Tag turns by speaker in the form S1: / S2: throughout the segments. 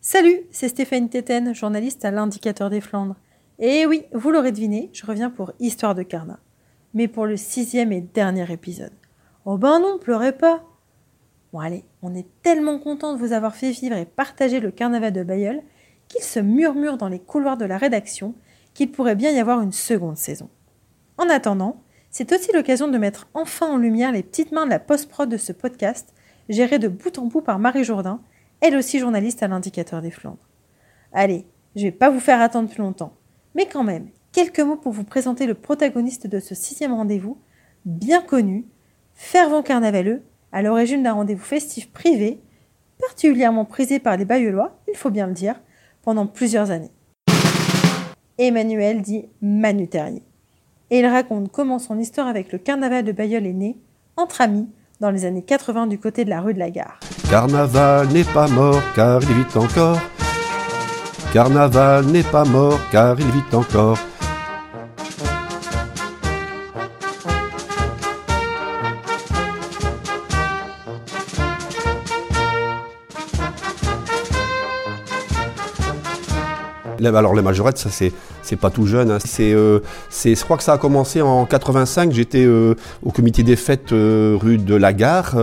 S1: Salut, c'est Stéphane Téten, journaliste à l'Indicateur des Flandres. Et oui, vous l'aurez deviné, je reviens pour Histoire de Carnat. Mais pour le sixième et dernier épisode. Oh ben non, pleurez pas Bon allez, on est tellement content de vous avoir fait vivre et partager le carnaval de Bayeul qu'il se murmure dans les couloirs de la rédaction qu'il pourrait bien y avoir une seconde saison. En attendant, c'est aussi l'occasion de mettre enfin en lumière les petites mains de la post-prod de ce podcast, géré de bout en bout par Marie Jourdain, elle aussi journaliste à l'Indicateur des Flandres. Allez, je vais pas vous faire attendre plus longtemps, mais quand même, quelques mots pour vous présenter le protagoniste de ce sixième rendez-vous, bien connu, fervent carnavaleux, à l'origine d'un rendez-vous festif privé, particulièrement prisé par les Bayeullois, il faut bien le dire, pendant plusieurs années. Emmanuel dit Manu Terrier. Et il raconte comment son histoire avec le carnaval de Bayeul est née, entre amis, dans les années 80 du côté de la rue de la Gare.
S2: Carnaval n'est pas mort car il vit encore. Carnaval n'est pas mort car il vit encore. Alors les majorettes, ça c'est pas tout jeune. Hein. C'est euh, je crois que ça a commencé en 85. J'étais euh, au comité des fêtes euh, rue de la Gare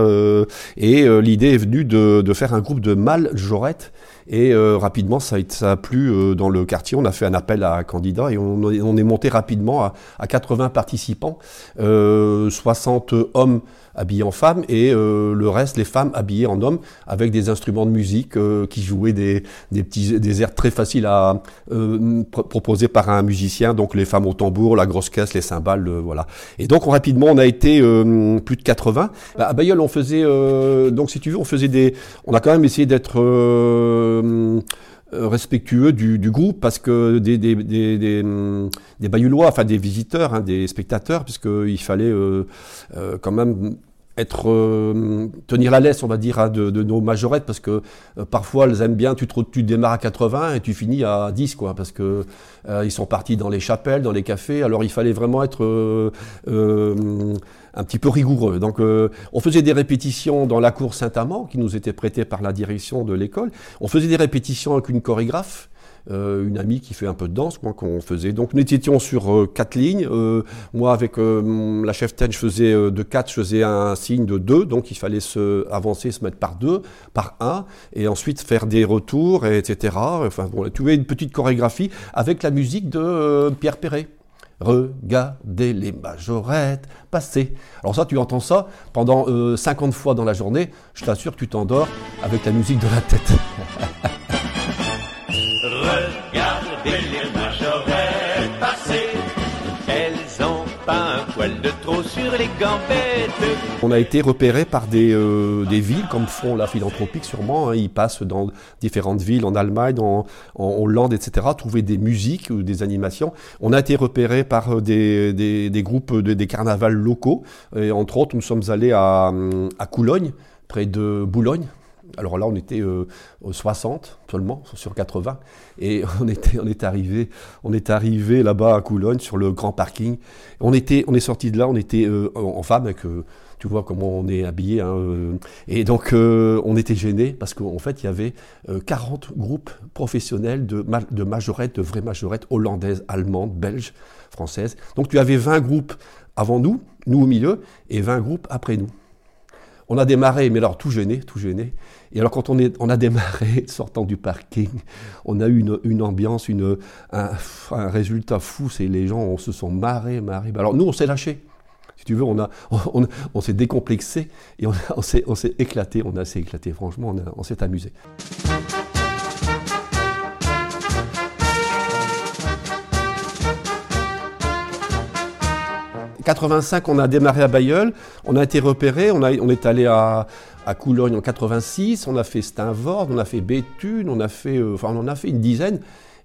S2: et l'idée est venue de, de faire un groupe de majorettes. Et rapidement, ça a, ça a plu dans le quartier. On a fait un appel à candidats et on, on est monté rapidement à, à 80 participants, 60 hommes habillés en femmes et euh, le reste, les femmes habillées en hommes avec des instruments de musique euh, qui jouaient des, des, petits des airs très faciles à euh, proposer par un musicien. Donc les femmes au tambour, la grosse caisse, les cymbales, voilà. Et donc rapidement, on a été plus de 80. Bah, à Bayeul, on faisait donc si tu veux, on faisait des, on a quand même essayé d'être respectueux du, groupe parce que des, des, des Bayoulois, enfin des visiteurs, hein, des spectateurs, puisqu'il fallait euh, euh, quand même être euh, tenir la laisse, on va dire, hein, de, de, nos majorettes, parce que euh, parfois elles aiment bien, tu, tu démarres à 80 et tu finis à 10, quoi, parce que euh, ils sont partis dans les chapelles, dans les cafés, alors il fallait vraiment être un petit peu rigoureux. Donc on faisait des répétitions dans la cour Saint-Amand, qui nous était prêtée par la direction de l'école. On faisait des répétitions avec une chorégraphe. Euh, une amie qui fait un peu de danse, moi, qu'on faisait. Donc nous étions sur euh, quatre lignes. Euh, moi, avec la chef ten, je faisais de quatre, je faisais un signe de deux, donc il fallait se avancer, se mettre par deux, par un, et ensuite faire des retours, etc. Enfin, bon, tu une petite chorégraphie avec la musique de Pierre Perret. Regardez les majorettes passer. Alors ça, tu entends ça pendant 50 fois dans la journée. Je t'assure tu t'endors avec la musique de la tête. On a été repéré par des, euh, des, villes, comme font la philanthropique sûrement. Hein. ils passent dans différentes villes, en Allemagne, en, Hollande, etc., trouver des musiques ou des animations. On a été repéré par euh, des, groupes, de, des carnavals locaux. Entre autres, nous sommes allés à, à Coulogne, près de Boulogne, alors là, on était euh, 60 seulement sur 80, et on était, on est arrivé, on est arrivé là-bas à Coulogne sur le grand parking. On était, on est sorti de là, on était euh, en femme euh, tu vois comment on est habillé, hein, euh. et donc on était gênés parce qu'en fait il y avait 40 groupes professionnels de, de majorettes, de vraies majorettes hollandaises, allemandes, belges, françaises. Donc tu avais 20 groupes avant nous, nous au milieu, et 20 groupes après nous. On a démarré, mais alors tout gêné, tout gêné. Et alors quand on, est, on a démarré, sortant du parking, on a eu une, une ambiance, une, un, un, résultat fou. C'est les gens, on se sont marrés, marrés. Alors nous, on s'est lâché. Si tu veux, on, on, on, s'est décomplexé et on, on s'est éclaté. On a assez éclaté, franchement, on, s'est amusé. 85, on a démarré à Bayeul, on a été repéré, on, est allé à, à Coulogne en 86, on a fait Steinvord, on a fait Béthune, on a fait, euh, enfin on en a fait une dizaine.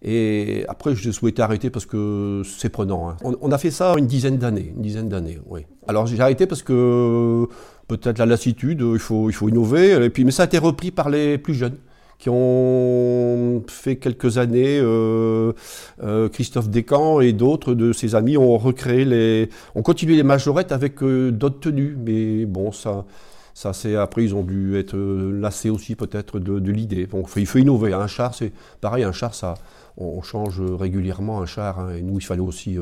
S2: Et après, je souhaitais arrêter parce que c'est prenant. Hein. On, on, a fait ça une dizaine d'années, une dizaine d'années, oui. Alors j'ai arrêté parce que peut-être la lassitude, il faut, il faut innover. Et puis, mais ça a été repris par les plus jeunes qui ont fait quelques années. Euh, euh, Christophe Descamps et d'autres de ses amis ont recréé les, ont continué les majorettes avec euh, d'autres tenues. Mais bon, ça, Ça, c'est après, ils ont dû être lassés aussi peut-être de, l'idée. Bon, il faut innover. Un char, c'est pareil. Un char, ça, on, change régulièrement un char. Hein, et nous, il fallait aussi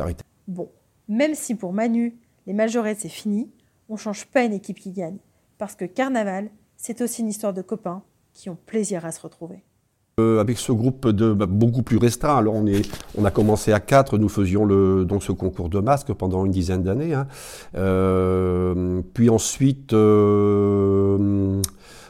S2: arrêter.
S1: Bon, même si pour Manu, les majorettes, c'est fini, on change pas une équipe qui gagne. Parce que Carnaval, c'est aussi une histoire de copains qui ont plaisir à se retrouver.
S2: Euh, avec ce groupe de bah, beaucoup plus restreint, alors on, est, on a commencé à quatre, nous faisions donc ce concours de masques pendant une dizaine d'années. Hein. Euh, puis ensuite, euh,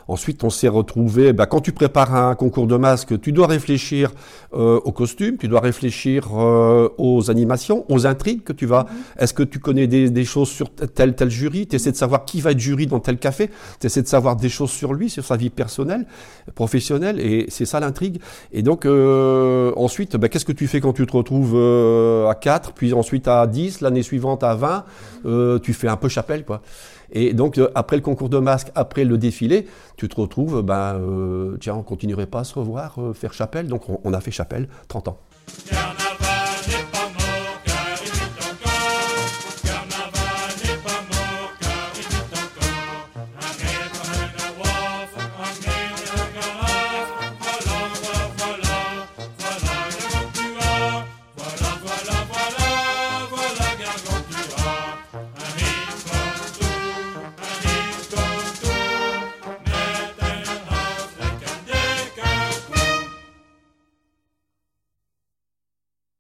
S2: Ensuite, on s'est retrouvé. Bah, quand tu prépares un concours de masques, tu dois réfléchir euh, aux costumes, tu dois réfléchir euh, aux animations, aux intrigues que tu vas. Mm-hmm. Est-ce que tu connais des, choses sur tel tel jury? Tu essaies de savoir qui va être jury dans tel café. Tu essaies de savoir des choses sur lui, sur sa vie personnelle, professionnelle, et c'est ça l'intrigue. Et donc euh, ensuite, bah, qu'est-ce que tu fais quand tu te retrouves à 4, puis ensuite à 10, l'année suivante à 20 Tu fais un peu chapelle, quoi. Et donc, euh, après le concours de masques, après le défilé, tu te retrouves, ben, euh, tiens, on continuerait pas à se revoir, euh, faire chapelle. Donc, on, on, a fait chapelle 30 ans.